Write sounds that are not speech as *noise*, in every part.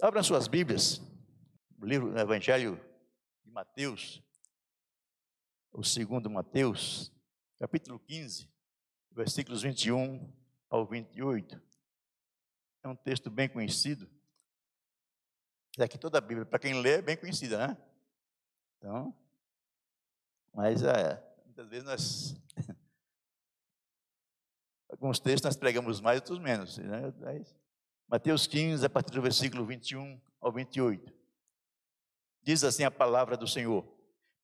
Abram suas Bíblias, o livro do Evangelho de Mateus, o segundo Mateus, capítulo 15, versículos 21 ao 28. É um texto bem conhecido. Aqui toda a Bíblia, para quem lê, é bem conhecida, né? Então, mas é, muitas vezes nós. *laughs* Alguns textos nós pregamos mais, outros menos. Né? Mateus 15, a partir do versículo 21 ao 28. Diz assim a palavra do Senhor: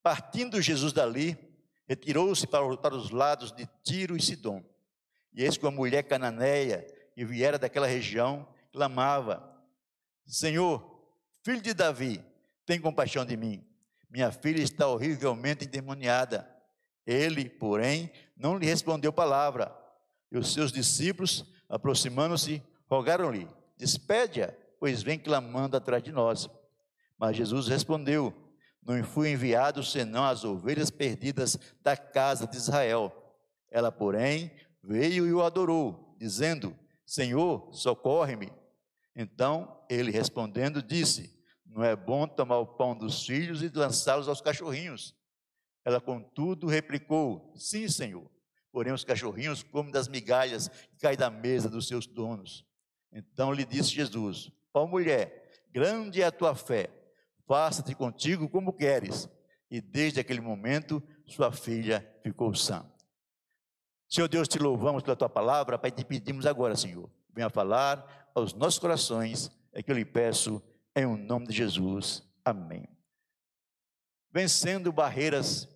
Partindo Jesus dali, retirou-se para, para os lados de Tiro e Sidom. E eis que uma mulher cananeia, que viera daquela região, clamava: Senhor, filho de Davi, tem compaixão de mim. Minha filha está horrivelmente endemoniada. Ele, porém, não lhe respondeu palavra. E os seus discípulos, aproximando-se, rogaram-lhe: Despede-a, pois vem clamando atrás de nós. Mas Jesus respondeu: Não fui enviado senão as ovelhas perdidas da casa de Israel. Ela, porém, veio e o adorou, dizendo: Senhor, socorre-me. Então ele respondendo disse: Não é bom tomar o pão dos filhos e lançá-los aos cachorrinhos. Ela, contudo, replicou: Sim, Senhor. Porém, os cachorrinhos comem das migalhas que caem da mesa dos seus donos. Então lhe disse Jesus: Ó mulher, grande é a tua fé, faça-te contigo como queres. E desde aquele momento, sua filha ficou sã. Senhor Deus, te louvamos pela tua palavra, Pai, te pedimos agora, Senhor, venha falar aos nossos corações, é que eu lhe peço, em o nome de Jesus. Amém. Vencendo barreiras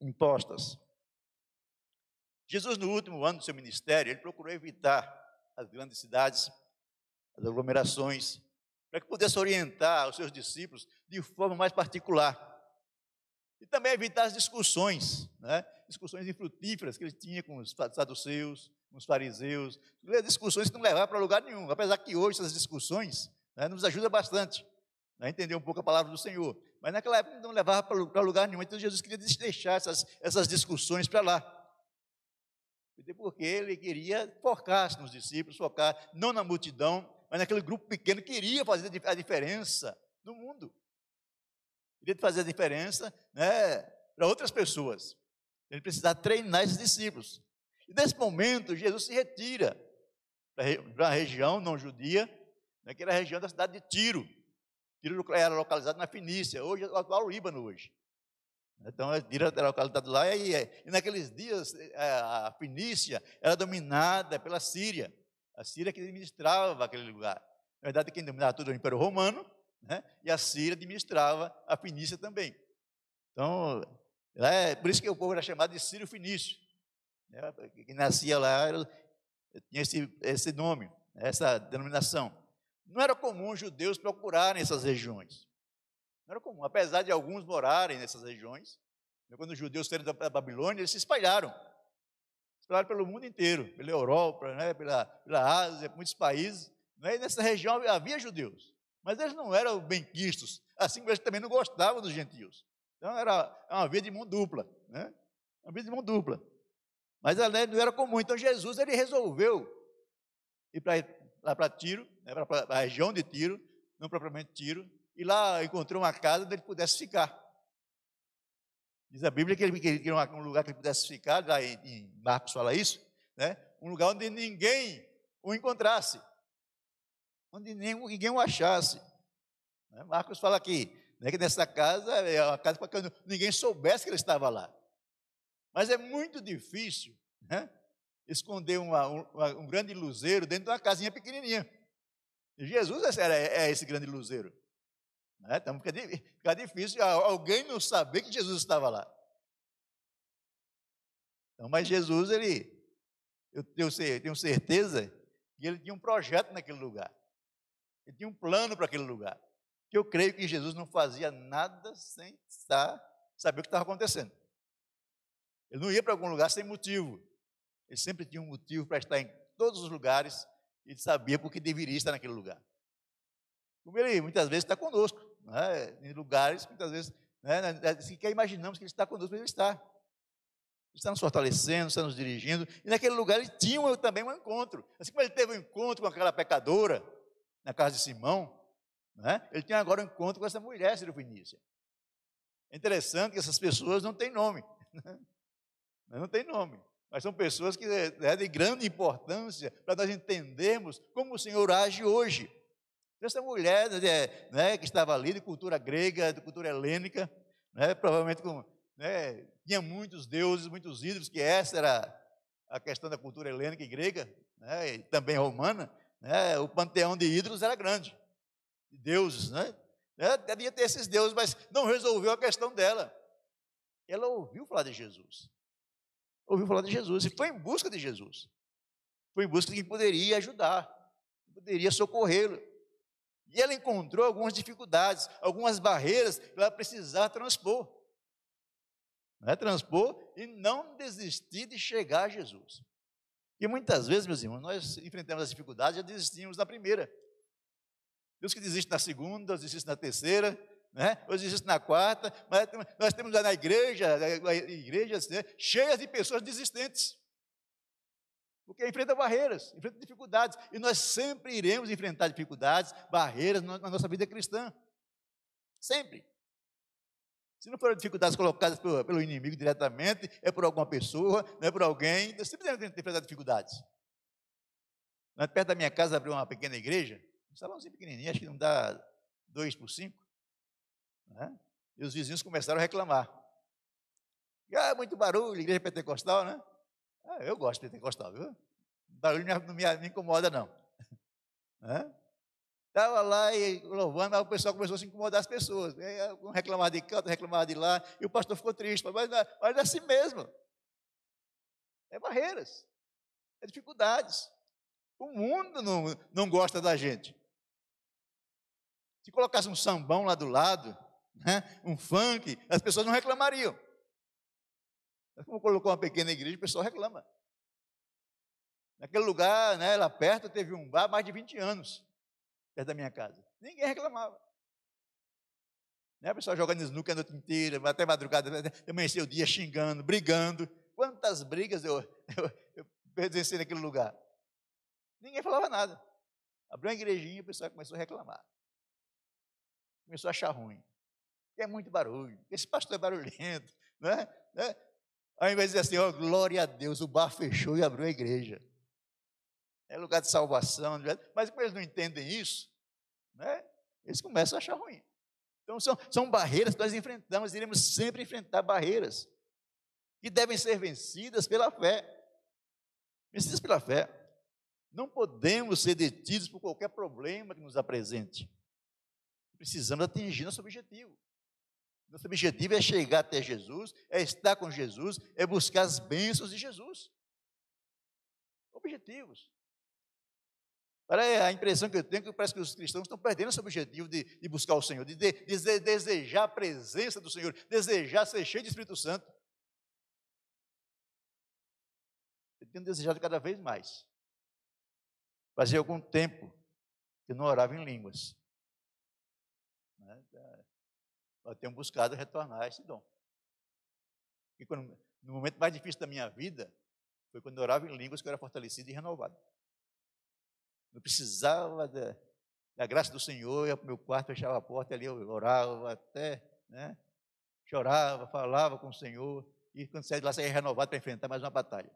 impostas. Jesus, no último ano do seu ministério, ele procurou evitar as grandes cidades, as aglomerações, para que pudesse orientar os seus discípulos de forma mais particular. E também evitar as discussões, né? discussões infrutíferas que ele tinha com os saduceus, com os fariseus, discussões que não levavam para lugar nenhum. Apesar que hoje essas discussões né, nos ajudam bastante a entender um pouco a palavra do Senhor. Mas naquela época não levava para lugar nenhum. Então Jesus queria deixar essas, essas discussões para lá porque ele queria focar nos discípulos, focar não na multidão, mas naquele grupo pequeno que queria fazer a diferença no mundo. Queria fazer a diferença né, para outras pessoas. Ele precisava treinar esses discípulos. E nesse momento, Jesus se retira para a região não judia, né, que era a região da cidade de Tiro. Tiro era localizado na Fenícia, hoje é o atual Líbano hoje. Então, era localizado lá, e, e naqueles dias é, a Fenícia era dominada pela Síria. A Síria que administrava aquele lugar. Na verdade, quem dominava tudo era o Império Romano, né? e a Síria administrava a Fenícia também. Então, é por isso que o povo era chamado de Sírio Fenício. Né? Quem nascia lá era, tinha esse, esse nome, essa denominação. Não era comum os judeus procurarem essas regiões. Não era comum, apesar de alguns morarem nessas regiões. Né, quando os judeus saíram da Babilônia, eles se espalharam. Se espalharam pelo mundo inteiro, pela Europa, né, pela, pela Ásia, muitos países. Né, e nessa região havia judeus. Mas eles não eram benquistos, assim como eles também não gostavam dos gentios. Então era uma via de mão dupla. Né? Uma via de mão dupla. Mas não era comum. Então Jesus ele resolveu ir para Tiro, né, para a região de Tiro, não propriamente Tiro, e lá encontrou uma casa onde ele pudesse ficar. Diz a Bíblia que ele queria um lugar que ele pudesse ficar, lá em Marcos fala isso, né? um lugar onde ninguém o encontrasse, onde ninguém o achasse. Né? Marcos fala aqui, né, que nessa casa é uma casa para que ninguém soubesse que ele estava lá. Mas é muito difícil né, esconder uma, um, grande luzeiro dentro de uma casinha pequenininha. Jesus é, é esse grande luzeiro. Né? Então fica, fica difícil alguém não saber que Jesus estava lá. Então, mas Jesus, ele, eu, eu, eu tenho certeza que ele tinha um projeto naquele lugar. Ele tinha um plano para aquele lugar. Que eu creio que Jesus não fazia nada sem estar, saber o que estava acontecendo. Ele não ia para algum lugar sem motivo. Ele sempre tinha um motivo para estar em todos os lugares e sabia por que deveria estar naquele lugar. Como ele muitas vezes está conosco, né? em lugares, muitas vezes, né? sequer imaginamos que ele está conosco, mas ele está. está nos fortalecendo, está nos dirigindo. E naquele lugar ele tinha também um encontro. Assim como ele teve um encontro com aquela pecadora na casa de Simão, né? ele tem agora um encontro com essa mulher, Vinícius. É interessante que essas pessoas não têm nome. Né? Não tem nome. Mas são pessoas que é de grande importância para nós entendermos como o Senhor age hoje. Essa mulher né, né, que estava ali, de cultura grega, de cultura helênica, né, provavelmente com, né, tinha muitos deuses, muitos ídolos, que essa era a questão da cultura helênica e grega, né, e também romana. Né, o panteão de ídolos era grande, de deuses. Né, né, devia ter esses deuses, mas não resolveu a questão dela. Ela ouviu falar de Jesus. Ouviu falar de Jesus e foi em busca de Jesus. Foi em busca de quem poderia ajudar, poderia socorrê-lo. E ela encontrou algumas dificuldades, algumas barreiras que ela precisava transpor. Não é transpor e não desistir de chegar a Jesus. E muitas vezes, meus irmãos, nós enfrentamos as dificuldades e já desistimos na primeira. Deus que desiste na segunda, Deus desiste na terceira, né? Hoje existe na quarta, mas nós temos na igreja, igrejas né, cheias de pessoas desistentes. Porque enfrenta barreiras, enfrenta dificuldades. E nós sempre iremos enfrentar dificuldades, barreiras na nossa vida cristã. Sempre. Se não forem dificuldades colocadas pelo, pelo, inimigo diretamente, é por alguma pessoa, não é por alguém, nós sempre temos que enfrentar dificuldades. Perto da minha casa abriu uma pequena igreja, um salãozinho pequenininho, acho que não dá dois por cinco. Né? E os vizinhos começaram a reclamar. Ah, muito barulho, igreja pentecostal, né? Ah, eu gosto de pentecostal, viu? Barulho não me, me incomoda, não. Estava lá e louvando, mas o pessoal começou a se incomodar as pessoas. Um reclamava de outro reclamava de lá, e o pastor ficou triste. Mas, mas é assim mesmo. É barreiras, é dificuldades. O mundo não, não gosta da gente. Se colocasse um sambão lá do lado, né, um funk, as pessoas não reclamariam. Como colocou uma pequena igreja, o pessoal reclama. Naquele lugar, né, lá perto, teve um bar mais de 20 anos, perto da minha casa. Ninguém reclamava. Né, o pessoal jogando snooker a noite inteira, até madrugada, amanheceu o dia xingando, brigando. Quantas brigas eu, eu, eu presenciei naquele lugar. Ninguém falava nada. Abriu uma igrejinha e o pessoal começou a reclamar. Começou a achar ruim é muito barulho, esse pastor é barulhento, *laughs* né? né? Ao invés de dizer assim, oh, glória a Deus, o bar fechou e abriu a igreja. É lugar de salvação, né? mas como eles não entendem isso, né? eles começam a achar ruim. Então são, são barreiras que nós enfrentamos, iremos sempre enfrentar barreiras que devem ser vencidas pela fé. Vencidas pela fé. Não podemos ser detidos por qualquer problema que nos apresente. Precisamos atingir nosso objetivo. Nosso objetivo é chegar até Jesus, é estar com Jesus, é buscar as bênçãos de Jesus. Objetivos. A impressão que eu tenho que parece que os cristãos estão perdendo esse objetivo de, de buscar o Senhor, de, de, de, desejar a presença do Senhor, desejar ser cheio de Espírito Santo. Eu tenho desejado cada vez mais. Fazia algum tempo que não orava em línguas. Eu tenho buscado retornar a esse dom. E quando, no momento mais difícil da minha vida, foi quando eu orava em línguas que eu era fortalecido e renovado. Eu precisava da, da graça do Senhor, ia para o meu quarto, fechava a porta ali, eu orava até, né? Chorava, falava com o Senhor, e quando saía de lá, saía renovado para enfrentar mais uma batalha.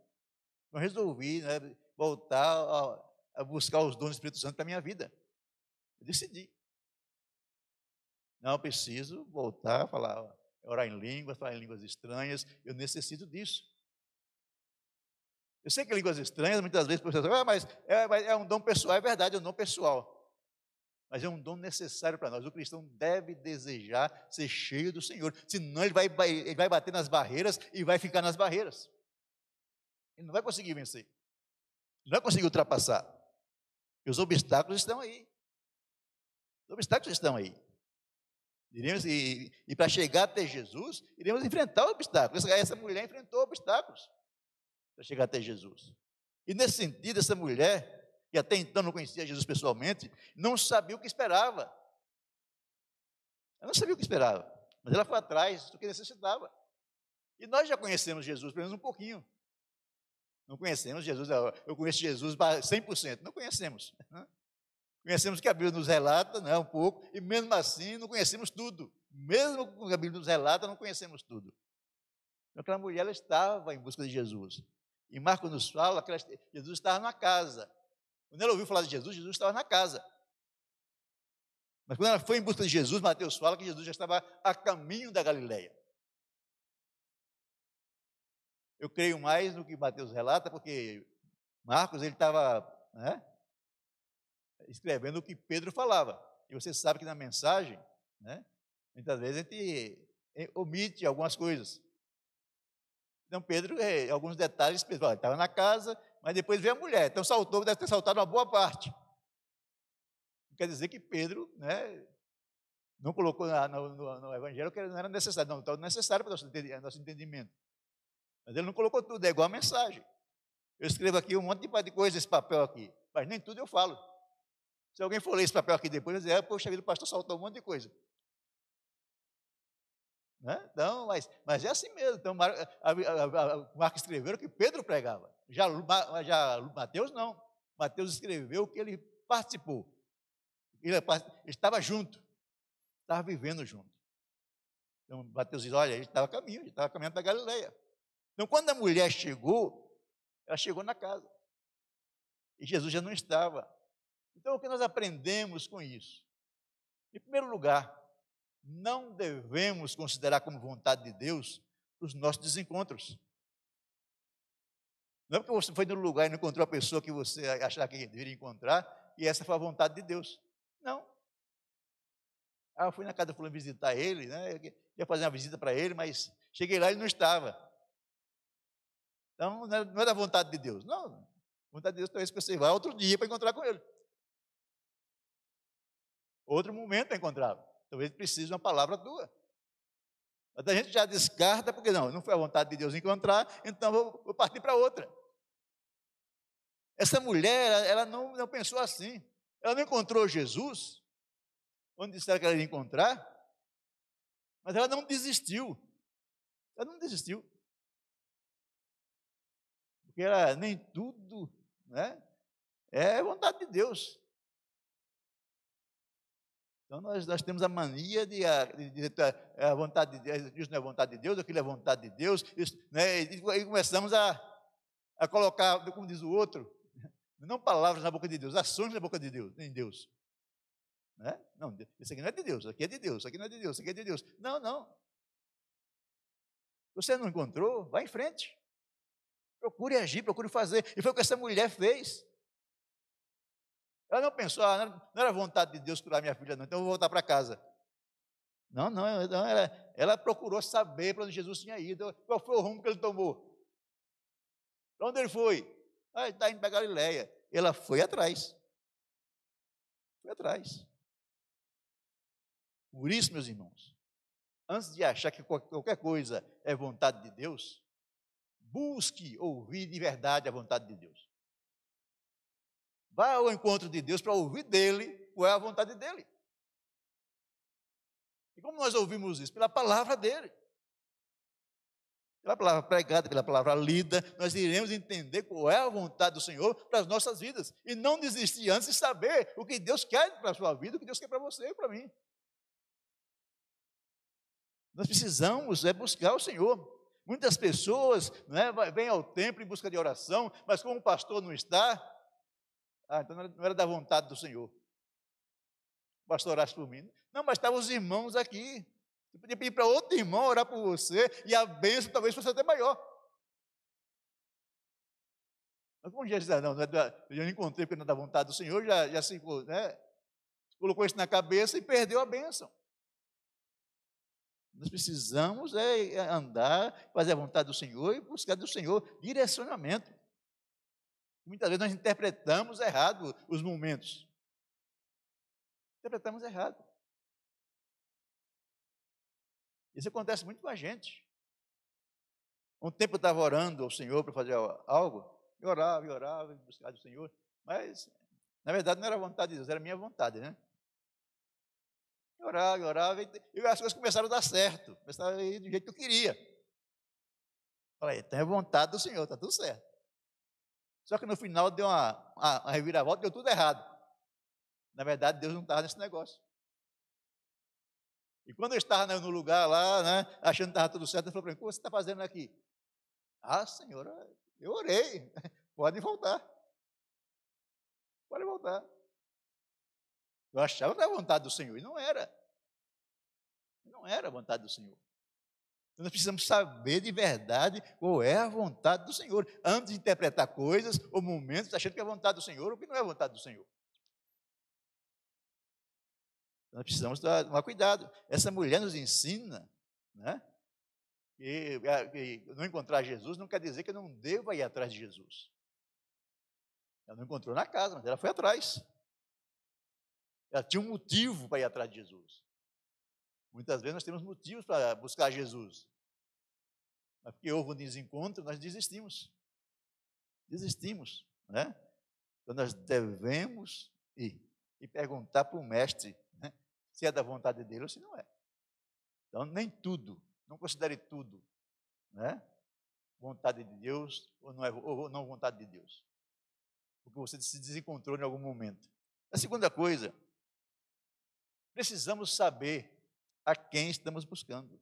Então resolvi né, voltar a, a buscar os dons do Espírito Santo para a minha vida. Eu decidi. Não, preciso voltar a falar, orar em línguas, falar em línguas estranhas, eu necessito disso. Eu sei que línguas estranhas, muitas vezes, pessoas ah, mas é, é um dom pessoal, é verdade, é um dom pessoal. Mas é um dom necessário para nós. O cristão deve desejar ser cheio do Senhor, senão ele vai, ele vai bater nas barreiras e vai ficar nas barreiras. Ele não vai conseguir vencer. Não vai conseguir ultrapassar. E os obstáculos estão aí. Os obstáculos estão aí. Iremos, e, e para chegar até Jesus, iremos enfrentar obstáculos. Essa mulher enfrentou obstáculos para chegar até Jesus. E nesse sentido, essa mulher, que até então não conhecia Jesus pessoalmente, não sabia o que esperava. Ela não sabia o que esperava, mas ela foi atrás do que necessitava. E nós já conhecemos Jesus, pelo menos um pouquinho. Não conhecemos Jesus, eu conheço Jesus 100%, não conhecemos. Conhecemos que a Bíblia nos relata, né, um pouco, e mesmo assim não conhecemos tudo. Mesmo que a Bíblia nos relata, não conhecemos tudo. Então, aquela mulher ela estava em busca de Jesus. E Marcos nos fala que ela, Jesus estava na casa. Quando ela ouviu falar de Jesus, Jesus estava na casa. Mas quando ela foi em busca de Jesus, Mateus fala que Jesus já estava a caminho da Galileia. Eu creio mais no que Mateus relata, porque Marcos ele estava né, escrevendo o que Pedro falava. E você sabe que na mensagem, né, muitas vezes a gente eh, omite algumas coisas. Então Pedro, é, alguns detalhes, Pedro estava na casa, mas depois veio a mulher. Então saltou, deve ter saltado uma boa parte. Quer dizer que Pedro né, não colocou no, no, no, Evangelho que não era necessário, não, estava necessário para o nosso, nosso entendimento. Mas ele não colocou tudo, é igual a mensagem. Eu escrevo aqui um monte de coisa esse papel aqui, mas nem tudo eu falo. Se alguém for ler esse papel aqui depois, vai dizer, ah, poxa vida, o pastor saltou um monte de coisa. Né? Então, mas, mas é assim mesmo. Então, Marcos escreveu o que Pedro pregava. Já, já Mateus não. Mateus escreveu o que ele participou. Ele estava junto. Estava vivendo junto. Então, Mateus diz, olha, ele estava caminho, ele estava caminhando para Galileia. Então, quando a mulher chegou, ela chegou na casa. E Jesus já não estava. Então, o que nós aprendemos com isso? Em primeiro lugar, não devemos considerar como vontade de Deus os nossos desencontros. Não é porque você foi no lugar e não encontrou a pessoa que você achava que deveria encontrar, e essa foi a vontade de Deus. Não. Ah, eu fui na casa do fulano visitar ele, né? ia fazer uma visita para ele, mas cheguei lá e ele não estava. Então, não é da vontade de Deus. Não, a vontade de Deus talvez que você vá outro dia para encontrar com ele. Outro momento para encontrá-lo. Talvez precise de uma palavra tua. Mas a gente já descarta, porque não, não foi a vontade de Deus encontrar, então vou, vou partir para outra. Essa mulher, ela não, não pensou assim. Ela não encontrou Jesus, onde disseram que ela ia encontrar, mas ela não desistiu. Ela não desistiu. Porque ela, nem tudo né, é vontade de Deus. Então nós, nós temos a mania de, de, de, de a vontade de Deus, isso não é vontade de Deus, aquilo é vontade de Deus, isso, né, e, e começamos a, a colocar, como diz o outro, *laughs* não palavras na boca de Deus, ações na boca de Deus, em Deus. Né? Não, isso aqui não é de Deus, isso aqui é de Deus, isso aqui não é de Deus, isso aqui é de Deus. Não, não. Você não encontrou? Vá em frente. Procure agir, procure fazer. E foi o que essa mulher fez. Ela não pensou, ah, não era vontade de Deus curar minha filha, não, então eu vou voltar para casa. Não, não, não ela, ela procurou saber para onde Jesus tinha ido, qual foi o rumo que ele tomou. Para onde ele foi? Ah, está indo para Galileia. Ela foi atrás. Foi atrás. Por isso, meus irmãos, antes de achar que qualquer coisa é vontade de Deus, busque ouvir de verdade a vontade de Deus. Vá ao encontro de Deus para ouvir dele qual é a vontade dele. E como nós ouvimos isso? Pela palavra dele. Pela palavra pregada, pela palavra lida, nós iremos entender qual é a vontade do Senhor para as nossas vidas. E não desistir antes de saber o que Deus quer para a sua vida, o que Deus quer para você e para mim. Nós precisamos é buscar o Senhor. Muitas pessoas né, vêm ao templo em busca de oração, mas como o pastor não está, ah, então não era da vontade do Senhor. O pastor orasse por mim. Não, mas estavam os irmãos aqui. Você podia pedir para outro irmão orar por você e a bênção talvez fosse até maior. Mas como Jesus disse, não, não é da, eu não encontrei porque não é da vontade do Senhor, já, já se, né, colocou isso na cabeça e perdeu a bênção. Nós precisamos é andar, fazer a vontade do Senhor e buscar do Senhor direcionamento. Muitas vezes nós interpretamos errado os momentos. Interpretamos errado. Isso acontece muito com a gente. Um tempo eu estava orando ao Senhor para fazer algo, e orava, e orava, buscava o Senhor, mas na verdade não era a vontade de Deus, era a minha vontade, né? Eu orava, eu orava, e as coisas começaram a dar certo, começaram a ir do jeito que eu queria. Falei, então é vontade do Senhor, está tudo certo. Só que no final deu uma, uma, uma reviravolta, deu tudo errado. Na verdade, Deus não estava nesse negócio. E quando eu estava no lugar lá, né, achando que estava tudo certo, ele falou para mim: O que você está fazendo aqui? Ah, senhora, eu orei. *laughs* Pode voltar. Pode voltar. Eu achava que era a vontade do Senhor, e não era. Não era a vontade do Senhor. Nós precisamos saber de verdade qual é a vontade do Senhor, antes de interpretar coisas ou momentos achando que é a vontade do Senhor ou que não é a vontade do Senhor. Nós precisamos tomar cuidado. Essa mulher nos ensina né, que, que não encontrar Jesus não quer dizer que eu não deva ir atrás de Jesus. Ela não encontrou na casa, mas ela foi atrás. Ela tinha um motivo para ir atrás de Jesus. Muitas vezes nós temos motivos para buscar Jesus. Mas porque houve um desencontro, nós desistimos. Desistimos, né? Então nós devemos ir e perguntar para o mestre né, se é da vontade dele ou se não é. Então, nem tudo, não considere tudo, né? Vontade de Deus ou não, é, ou não vontade de Deus. Porque você se desencontrou em algum momento. A segunda coisa, precisamos saber a quem estamos buscando.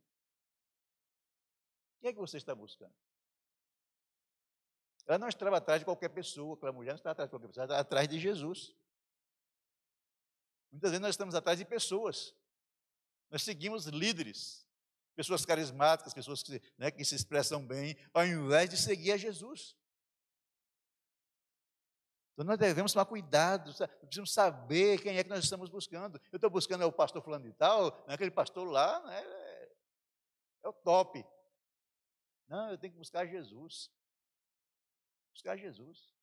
Quem é que você está buscando? Ela não estava atrás de qualquer pessoa, aquela mulher não estava atrás de qualquer pessoa, ela estava atrás de Jesus. Muitas vezes nós estamos atrás de pessoas. Nós seguimos líderes, pessoas carismáticas, pessoas que, né, que se expressam bem, ao invés de seguir a Jesus. Então nós devemos tomar cuidado, precisamos saber quem é que nós estamos buscando. Eu estou buscando é o pastor fulano de tal, né, aquele pastor lá né, é, é o top. Não, eu tenho que buscar Jesus. Buscar Jesus.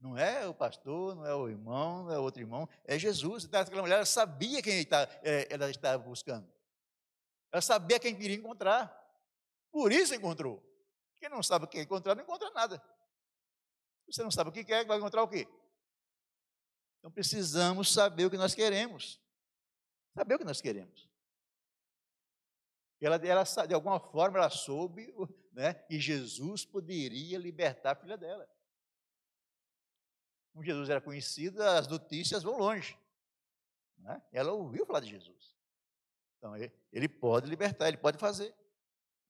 Não é o pastor, não é o irmão, não é outro irmão, é Jesus. Então, aquela mulher sabia quem é, ela estava buscando. Ela sabia quem queria encontrar. Por isso encontrou. Quem não sabe o que encontrar, não encontra nada. Você não sabe o que quer, vai encontrar o quê? Então precisamos saber o que nós queremos. Saber o que nós queremos. Ela, ela, de alguma forma, ela soube né, que Jesus poderia libertar a filha dela. Como Jesus era conhecido, as notícias vão longe. Né? Ela ouviu falar de Jesus. Então, ele, pode libertar, ele pode fazer.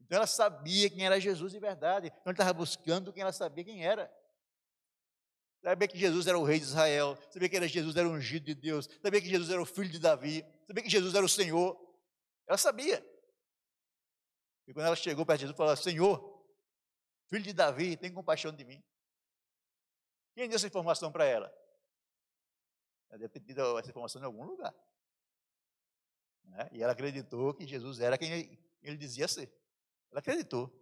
Então, ela sabia quem era Jesus de verdade. Então, ele estava buscando quem ela sabia quem era. Sabia que Jesus era o rei de Israel, sabia que era Jesus era ungido de Deus, sabia que Jesus era o filho de Davi, sabia que Jesus era o Senhor. Ela sabia. E quando ela chegou para Jesus, falou: Senhor, filho de Davi, tem compaixão de mim. Quem deu essa informação para ela? Ela deve ter tido essa informação em algum lugar. Né? E ela acreditou que Jesus era quem ele dizia ser. Ela acreditou.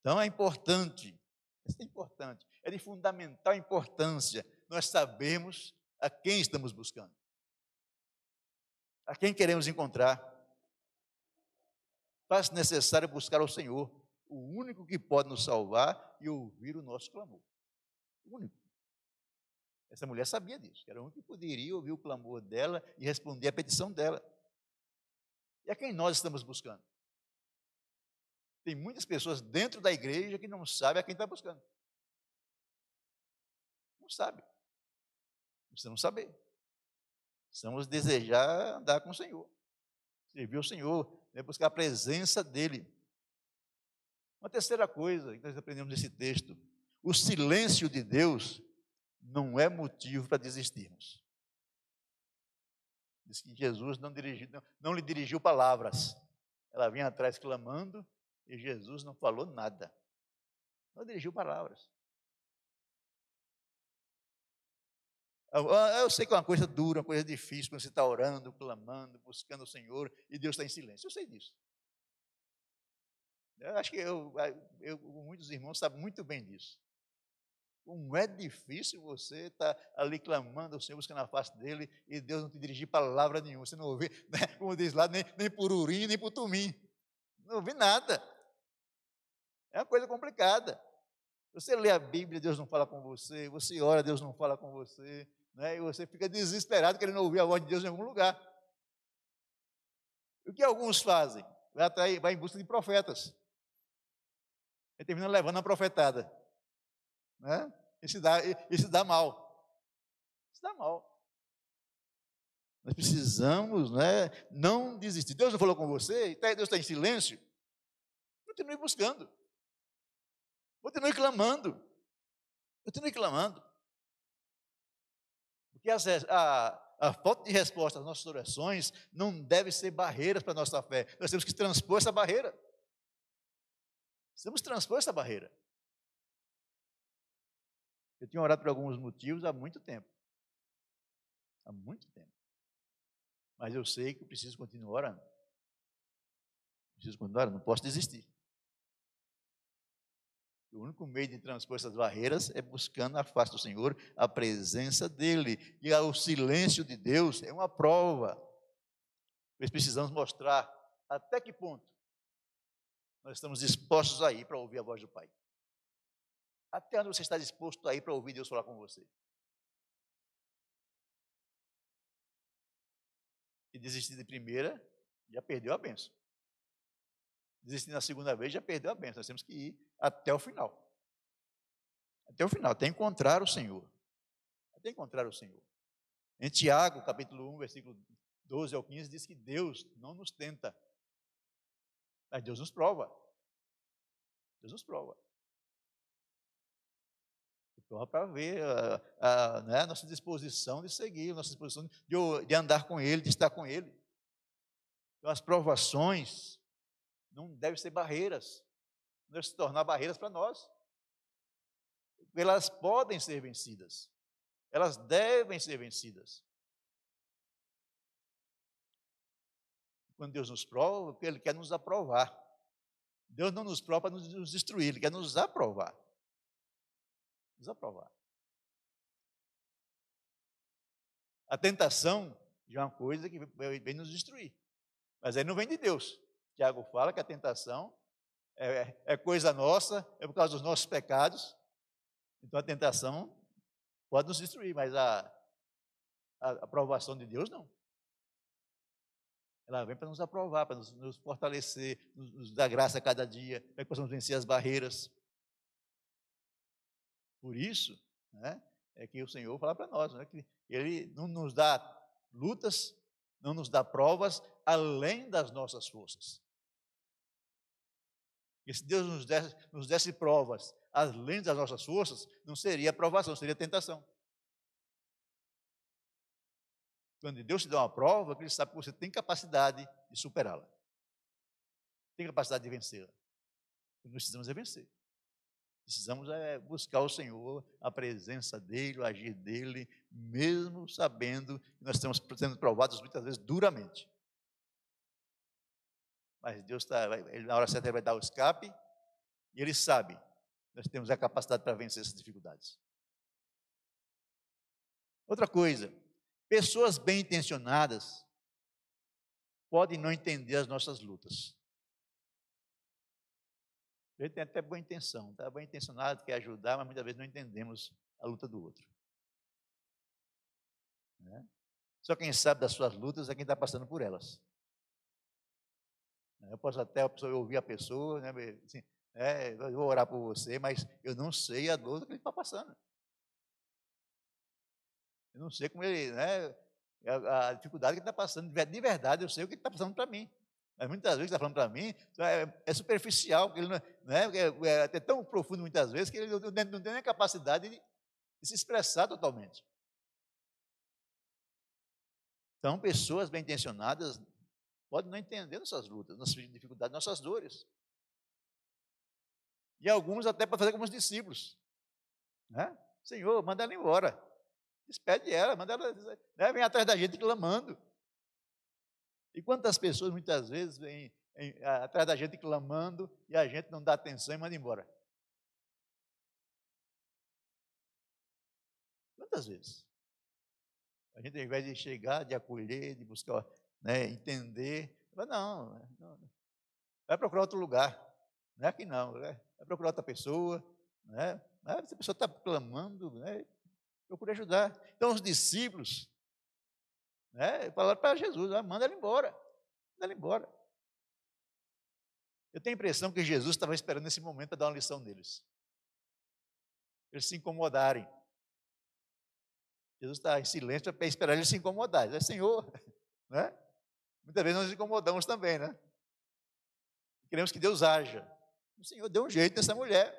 Então é importante, isso é importante, é de fundamental importância nós sabemos a quem estamos buscando, a quem queremos encontrar faz necessário buscar ao Senhor, o único que pode nos salvar e ouvir o nosso clamor. O único. Essa mulher sabia disso, era o único que poderia ouvir o clamor dela e responder à petição dela. E a quem nós estamos buscando? Tem muitas pessoas dentro da igreja que não sabem a quem está buscando. Não sabe. Precisamos saber. Precisamos desejar andar com o Senhor. Servir o Senhor, é buscar a presença dEle. Uma terceira coisa que nós aprendemos nesse texto: o silêncio de Deus não é motivo para desistirmos. Diz que Jesus não, dirigiu, não, não lhe dirigiu palavras. Ela vinha atrás clamando e Jesus não falou nada. Não dirigiu palavras. Eu sei que é uma coisa dura, uma coisa difícil, quando você está orando, clamando, buscando o Senhor e Deus está em silêncio. Eu sei disso. Eu acho que eu, eu, muitos irmãos sabem muito bem disso. Como é difícil você estar tá ali clamando ao Senhor, buscando a face dele, e Deus não te dirigir palavra nenhuma. Você não ouve, *laughs* né, como diz lá, nem, nem por urim, nem por tumim. Não ouvi nada. É uma coisa complicada. Você lê a Bíblia, Deus não fala com você. Você ora, Deus não fala com você né? e você fica desesperado querendo ouvir a voz de Deus em algum lugar. O que alguns fazem? Vai, atrair, vai em busca de profetas. Ele termina levando a profetada. Né? Isso dá, isso dá mal. Isso dá mal. Nós precisamos né, não desistir. Deus não falou com você, tá, Deus está em silêncio. Continue buscando. Continue clamando. Continue clamando. Porque as, a, a falta de resposta às nossas orações não deve ser barreiras para a nossa fé. Nós temos que transpor essa barreira. Que transpor essa barreira. Eu tinha orado por alguns motivos há muito tempo. Há muito tempo. Mas eu sei que eu preciso continuar orando. Preciso continuar orando, não posso desistir. O único meio de transpor essas barreiras é buscando a face do Senhor, a presença dEle. E o silêncio de Deus é uma prova. Nós precisamos mostrar até que ponto nós estamos dispostos a ir para ouvir a voz do Pai. Até onde você está disposto a ir para ouvir Deus falar com você. E desistir de primeira, já perdeu a benção. Desistir na segunda vez, já perdeu a benção. Nós temos que ir até o final. Até o final, até encontrar o Senhor. Até encontrar o Senhor. Em Tiago, capítulo 1, versículo 12 ao 15, diz que Deus não nos tenta, mas Deus nos prova. Deus nos prova. Prova para ver a, a, né, a, nossa disposição de seguir, a nossa disposição de, de andar com Ele, de estar com Ele. Então, as provações não devem ser barreiras se tornar barreiras para nós. Elas podem ser vencidas. Elas devem ser vencidas. Quando Deus nos prova, Ele quer nos aprovar. Deus não nos prova para nos destruir, Ele quer nos aprovar. Nos aprovar. A tentação é uma coisa que vem nos destruir. Mas aí não vem de Deus. Tiago fala que a tentação é, é coisa nossa, é por causa dos nossos pecados. Então a tentação pode nos destruir, mas a, a aprovação de Deus não. Ela vem para nos aprovar, para nos, nos fortalecer, nos, nos, dar graça a cada dia, para que possamos vencer as barreiras. Por isso, né, é que o Senhor fala para nós, né, que Ele não nos dá lutas, não nos dá provas além das nossas forças. Porque se Deus nos desse, nos desse provas além das nossas forças, não seria provação, seria tentação. Quando Deus te dá uma prova, Ele sabe que você tem capacidade de superá-la. Tem capacidade de vencê-la. Nós precisamos é vencer. Precisamos é buscar o Senhor, a presença dEle, o agir dEle, mesmo sabendo que nós estamos sendo provados muitas vezes duramente. Mas Deus está, na hora certa, ele vai dar o escape, e Ele sabe, nós temos a capacidade para vencer essas dificuldades. Outra coisa, pessoas bem intencionadas podem não entender as nossas lutas. Ele tem até boa intenção, está bem intencionado, quer ajudar, mas muitas vezes não entendemos a luta do outro. Né? Só quem sabe das suas lutas é quem está passando por elas. Eu posso até ouvir a pessoa, né, assim, é, eu vou orar por você, mas eu não sei a dor que ele está passando. Eu não sei como ele, né, a, a dificuldade que ele está passando. De verdade, eu sei o que ele está passando para mim. Mas muitas vezes está falando para mim, é, é superficial, ele não, né, é, é, é, tão profundo muitas vezes que ele não, não tem nem a capacidade de, de se expressar totalmente. Então, pessoas bem intencionadas Pode não entender nossas lutas, nossas dificuldades, nossas dores. E alguns até para fazer como os discípulos. Né? Senhor, manda ela embora. Despede ela, manda ela, né? vem atrás da gente clamando. E quantas pessoas muitas vezes vêm atrás da gente clamando e a gente não dá atenção e manda embora? Quantas vezes? A gente, ao invés de chegar, de acolher, de buscar né, entender. não, não, vai procurar outro lugar. Não é aqui não, né? vai procurar outra pessoa. Né? Se a pessoa está clamando, né, procure ajudar. Então os discípulos né, falaram para Jesus, ah, manda ela embora. Manda ela embora. Eu tenho a impressão que Jesus estava esperando esse momento para dar uma lição neles. Eles se incomodarem. Jesus está em silêncio para esperar eles se incomodarem. É Senhor, *laughs* né? Muitas vezes nós nos incomodamos também, né? Queremos que Deus haja. O Senhor deu um jeito nessa mulher.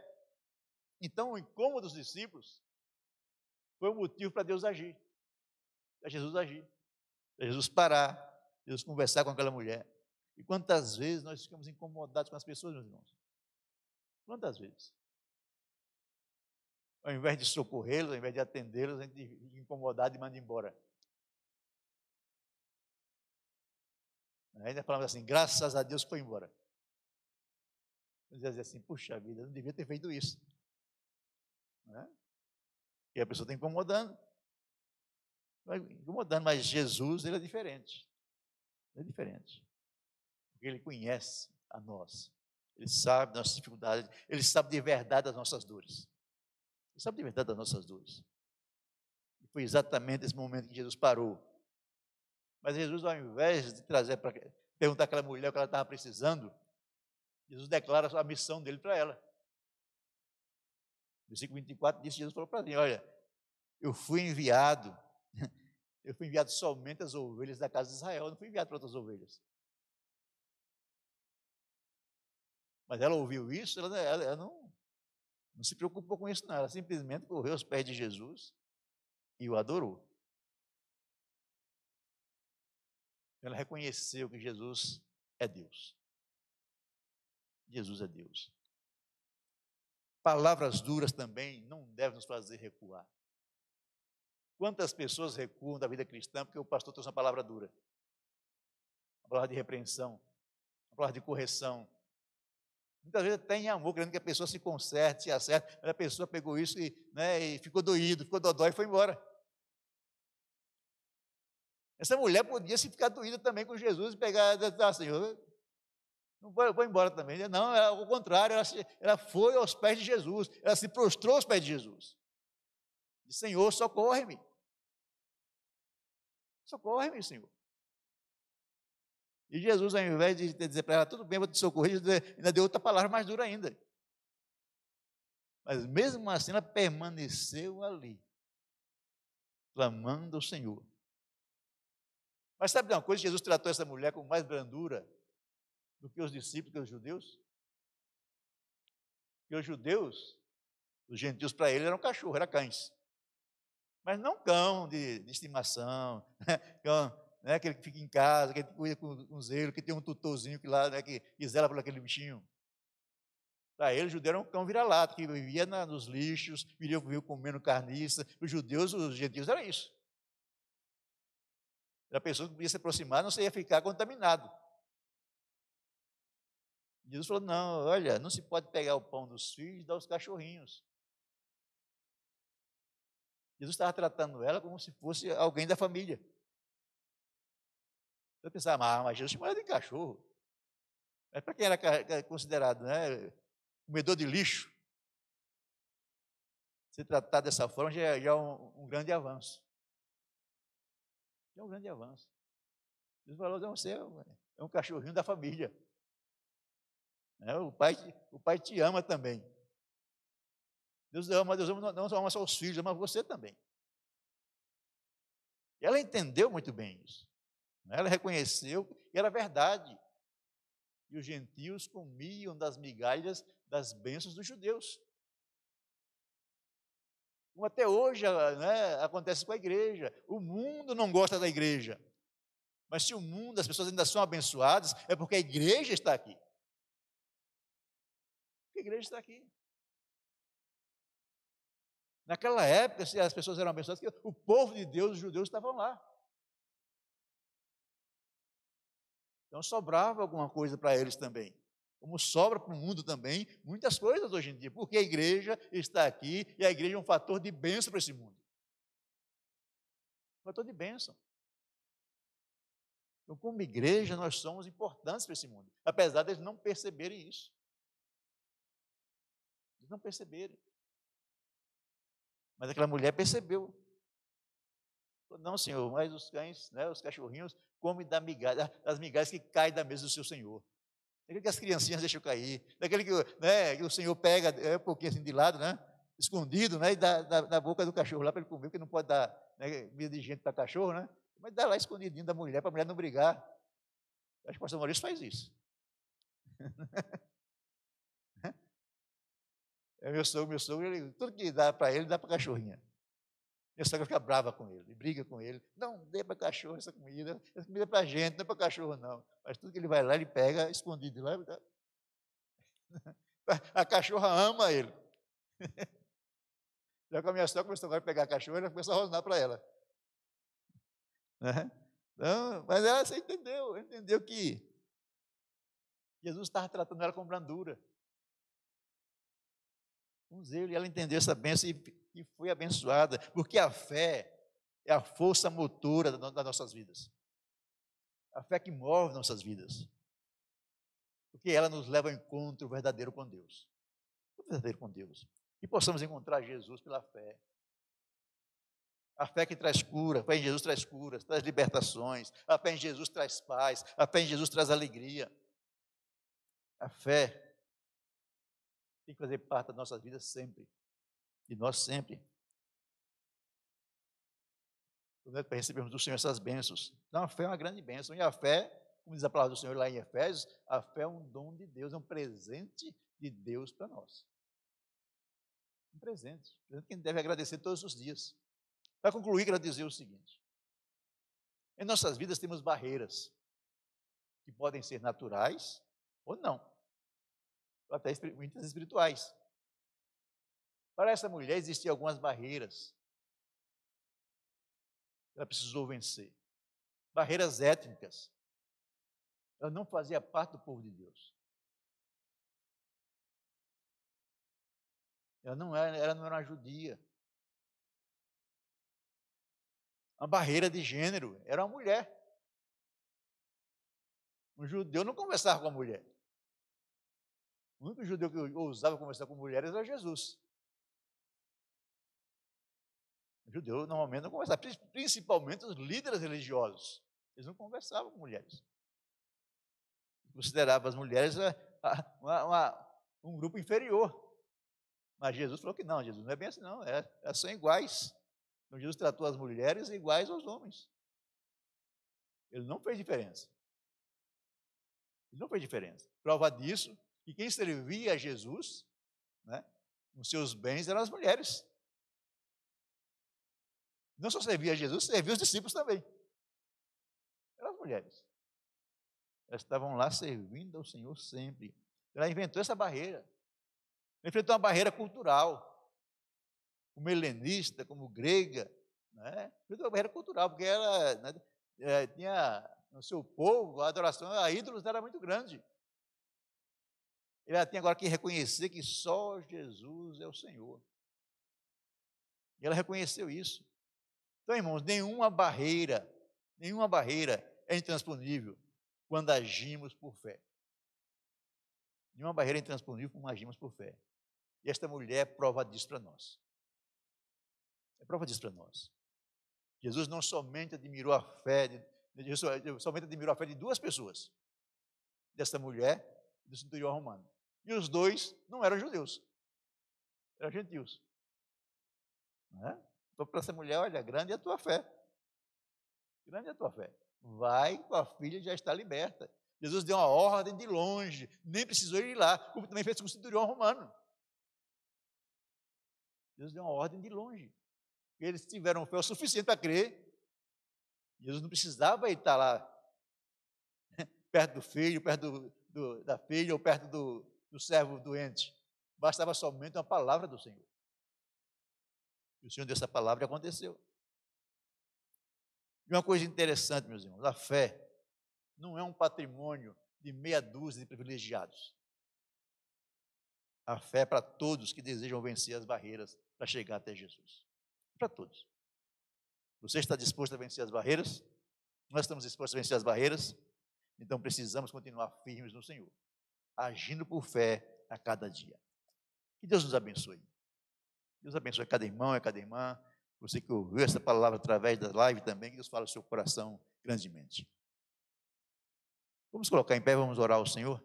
Então, o incômodo dos discípulos foi o motivo para Deus agir, para Jesus agir, para Jesus parar, Jesus conversar com aquela mulher. E quantas vezes nós ficamos incomodados com as pessoas, meus irmãos? Quantas vezes? Ao invés de socorrê-los, ao invés de atendê-los, a gente fica incomodado e manda embora. Ainda falamos assim, graças a Deus foi embora. Dizia assim, puxa vida, não devia ter feito isso. Né? E a pessoa está incomodando. Incomodando, mas Jesus, ele é diferente. Ele é diferente. Porque ele conhece a nós. Ele sabe das nossas dificuldades. Ele sabe de verdade das nossas dores. Ele sabe de verdade das nossas dores. E foi exatamente esse momento que Jesus parou. Mas Jesus, ao invés de trazer para perguntar àquela mulher o que ela estava precisando, Jesus declara a missão dele para ela. Versículo 24 diz: Jesus falou para mim: Olha, eu fui enviado, *laughs* eu fui enviado somente às ovelhas da casa de Israel, eu não fui enviado para outras ovelhas. Mas ela ouviu isso, ela, ela, ela não, não se preocupou com isso, não. Ela simplesmente correu aos pés de Jesus e o adorou. Ela reconheceu que Jesus é Deus. Jesus é Deus. Palavras duras também não devem nos fazer recuar. Quantas pessoas recuam da vida cristã porque o pastor trouxe uma palavra dura? Uma palavra de repreensão, uma palavra de correção. Muitas vezes até em amor, querendo que a pessoa se conserte, se acerte, mas a pessoa pegou isso e, né, e ficou doído, ficou dodói e foi embora. Essa mulher podia se ficar doída também com Jesus e pegar, ah, Senhor, não vou, vou embora também. Não, ela, ao contrário, ela, ela foi aos pés de Jesus, ela se prostrou aos pés de Jesus. Senhor, socorre-me. Socorre-me, Senhor. E Jesus, ao invés de dizer para ela, tudo bem, vou te socorrer, ainda deu outra palavra mais dura ainda. Mas mesmo assim, ela permaneceu ali, clamando ao Senhor. Mas sabe de uma coisa? Jesus tratou essa mulher com mais brandura do que os discípulos, que os judeus? Porque os judeus, os gentios para ele eram cachorro, eram cães. Mas não cão de, de estimação, né? cão, né? aquele que fica em casa, que cuida com, com zelo, que tem um tutorzinho que lá, né? que, que zela por aquele bichinho. Para ele, o judeu era um cão vira-lata, que vivia na, nos lixos, vivia, vivia comendo carniça. Os judeus, os gentios, era isso. Era pessoa que podia se aproximar, não se ia ficar contaminado. Jesus falou: não, olha, não se pode pegar o pão dos filhos e dar aos cachorrinhos. Jesus estava tratando ela como se fosse alguém da família. Eu pensava, ah, mas Jesus chamava de cachorro. Mas para quem era considerado né, comedor de lixo, ser tratado dessa forma já, já é um, um, grande avanço. É um grande avanço. Jesus falou, você é um cachorrinho da família. Né? O, pai, o pai te ama também. Deus ama, Deus ama, não ama só os filhos, ama você também. E ela entendeu muito bem isso. Né? Ela reconheceu que era verdade. E os gentios comiam das migalhas das bênçãos dos judeus. Como até hoje né, acontece com a igreja. O mundo não gosta da igreja. Mas se o mundo, as pessoas ainda são abençoadas, é porque a igreja está aqui a igreja está aqui. Naquela época, se as pessoas eram abençoadas, o povo de Deus, os judeus, estavam lá. Então sobrava alguma coisa para eles também. Como sobra para o mundo também muitas coisas hoje em dia, porque a igreja está aqui e a igreja é um fator de bênção para esse mundo. Um fator de bênção. Então, como igreja, nós somos importantes para esse mundo, apesar de eles não perceberem isso não perceberem. Mas aquela mulher percebeu. Não, senhor, mas os cães, né, os cachorrinhos, comem da migalha, das migalhas que caem da mesa do seu senhor. Daquele que as criancinhas deixam cair, daquele que, né, que o Senhor pega é, um pouquinho assim de lado, né? Escondido, né? E dá, na boca do cachorro lá para ele comer, porque não pode dar né, de gente para cachorro, né? Mas dá lá escondidinho da mulher, para a mulher não brigar. Acho que o pastor Maurício faz isso. *laughs* É meu sogro, meu sogro, ele, tudo que dá para ele, dá para a cachorrinha. Minha sogra fica brava com ele, briga com ele. Não, dê para cachorro essa comida, essa comida é para gente, não é para cachorro, não. Mas tudo que ele vai lá, ele pega escondido lá. *laughs* A cachorra ama ele. *laughs* Já com a minha sogra começou agora a pegar a cachorra, ela começou a rosnar para ela. *laughs* Né? Então, mas ela você entendeu, entendeu que Jesus estava tratando ela com brandura. Com zelo, e ela entendeu essa bênção e, e foi abençoada, porque a fé é a força motora das nossas vidas. A fé que move nossas vidas. Porque ela nos leva ao encontro verdadeiro com Deus. O verdadeiro com Deus. E possamos encontrar Jesus pela fé. A fé que traz cura, a fé em Jesus traz curas, traz libertações, a fé em Jesus traz paz, a fé em Jesus traz alegria. A fé tem que fazer parte da nossa vida sempre, de nós sempre. Para recebermos do Senhor essas bênçãos. Então, a fé é uma grande bênção, e a fé, como diz a palavra do Senhor lá em Efésios, a fé é um dom de Deus, é um presente de Deus para nós. Um presente, um presente que a gente deve agradecer todos os dias. Para concluir, quero dizer o seguinte: em nossas vidas temos barreiras que podem ser naturais ou não, ou até muitas espirituais. Para essa mulher existiam algumas barreiras ela precisou vencer. Barreiras étnicas. Ela não fazia parte do povo de Deus. Ela não era, ela não era uma judia uma barreira de gênero, era uma mulher. Um judeu não conversava com a mulher. O único judeu que ousava conversar com mulheres era Jesus. Judeu normalmente não conversava, principalmente os líderes religiosos. Eles não conversavam com mulheres. Consideravam as mulheres uma, uma, um grupo inferior. Mas Jesus falou que não, Jesus não é bem assim, não, é, é são iguais. Então Jesus tratou as mulheres iguais aos homens. Ele não fez diferença. Ele não fez diferença. Prova disso que quem servia a Jesus, né, com seus bens, eram as mulheres. Não só servia a Jesus, servia os discípulos também. Eram as mulheres. Elas estavam lá servindo ao Senhor sempre. Ela inventou essa barreira. Enfrentou uma barreira cultural como helenista, como grega, né? uma barreira cultural, porque ela né, é, tinha no seu povo a adoração a ídolos era muito grande. Ela tinha agora que reconhecer que só Jesus é o Senhor. E ela reconheceu isso. Então, irmãos, nenhuma barreira, nenhuma barreira é intransponível quando agimos por fé. Nenhuma barreira é intransponível quando agimos por fé. E esta mulher prova disso para nós. É prova disso para nós. Jesus não somente admirou a fé, de, Jesus somente admirou a fé de duas pessoas, dessa mulher e do centurião romano. E os dois não eram judeus, eram gentios. É? Então, para essa mulher, olha, grande é a tua fé. Grande é a tua fé. Vai, tua filha já está liberta. Jesus deu uma ordem de longe, nem precisou ir lá, como também fez com o centurião romano. Jesus deu uma ordem de longe. Eles tiveram fé o suficiente para crer. Jesus não precisava estar lá *laughs* perto do filho, perto do, do, da filha ou perto do, do servo doente. Bastava somente uma palavra do Senhor. E o Senhor deu essa palavra e aconteceu. E uma coisa interessante, meus irmãos, a fé não é um patrimônio de meia dúzia de privilegiados. A fé é para todos que desejam vencer as barreiras para chegar até Jesus para todos. Você está disposto a vencer as barreiras? Nós estamos dispostos a vencer as barreiras? Então precisamos continuar firmes no Senhor, agindo por fé a cada dia. Que Deus nos abençoe. Deus abençoe cada irmão e cada irmã. Você que ouviu essa palavra através da live também, que Deus fala o seu coração grandemente. Vamos colocar em pé, vamos orar ao Senhor.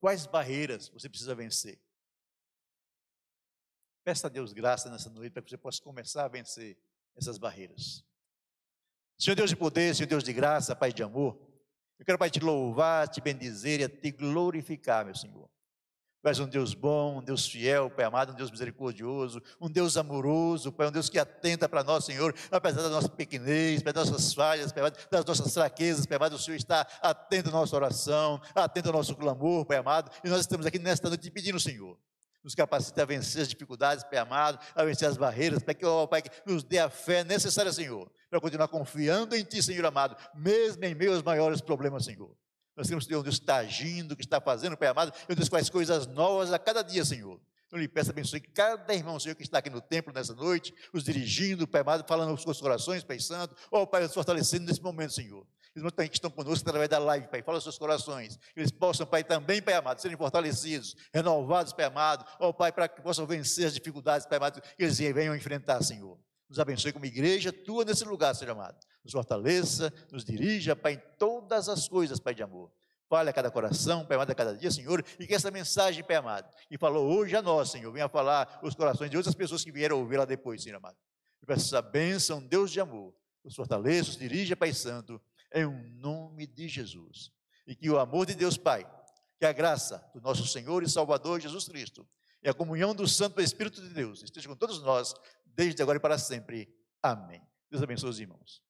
Quais barreiras você precisa vencer? Peça a Deus graça nessa noite para que você possa começar a vencer essas barreiras. Senhor Deus de poder, Senhor Deus de graça, Pai de amor, eu quero, Pai, te louvar, te bendizer e te glorificar, meu Senhor. Tu és um Deus bom, um Deus fiel, Pai amado, um Deus misericordioso, um Deus amoroso, Pai, um Deus que atenta para nós, Senhor, apesar da nossa pequenez, das nossas falhas, Pai amado, das nossas fraquezas, Pai amado, o Senhor está atento à nossa oração, atento ao nosso clamor, Pai amado, e nós estamos aqui nesta noite pedindo, Senhor, nos capacite a vencer as dificuldades, Pai amado, a vencer as barreiras, para que, oh, Pai, que nos dê a fé necessária, Senhor, para continuar confiando em Ti, Senhor amado, mesmo em aos maiores problemas, Senhor. Nós temos Deus, Deus está agindo, que está fazendo, Pai amado, e Deus faz coisas novas a cada dia, Senhor. Eu lhe peço abençoe cada irmão, Senhor, que está aqui no templo nessa noite, os dirigindo, Pai amado, falando nos seus corações, Pai Santo, ó oh, Pai, os fortalecendo nesse momento, Senhor. Eles que estão conosco através da live, Pai, fala aos seus corações, que eles possam, Pai, também, Pai amado, serem fortalecidos, renovados, Pai amado, ó oh, Pai, para que possam vencer as dificuldades, Pai amado, que eles venham enfrentar, Senhor. Nos abençoe como igreja tua nesse lugar, Senhor amado. Nos fortaleça, nos dirija, Pai, em todas as coisas, Pai de amor. Fale a cada coração, Pai amado, a cada dia, Senhor, e que essa mensagem, Pai amado, que falou hoje a nós, Senhor, venha falar os corações de outras pessoas que vieram ouvir lá depois, Senhor amado. Eu peço essa bênção, Deus de amor, os fortaleça, os dirija, Pai Santo, em nome de Jesus. E que o amor de Deus, Pai, que a graça do nosso Senhor e Salvador Jesus Cristo, e a comunhão do Santo Espírito de Deus esteja com todos nós, desde agora e para sempre. Amém. Deus abençoe os irmãos.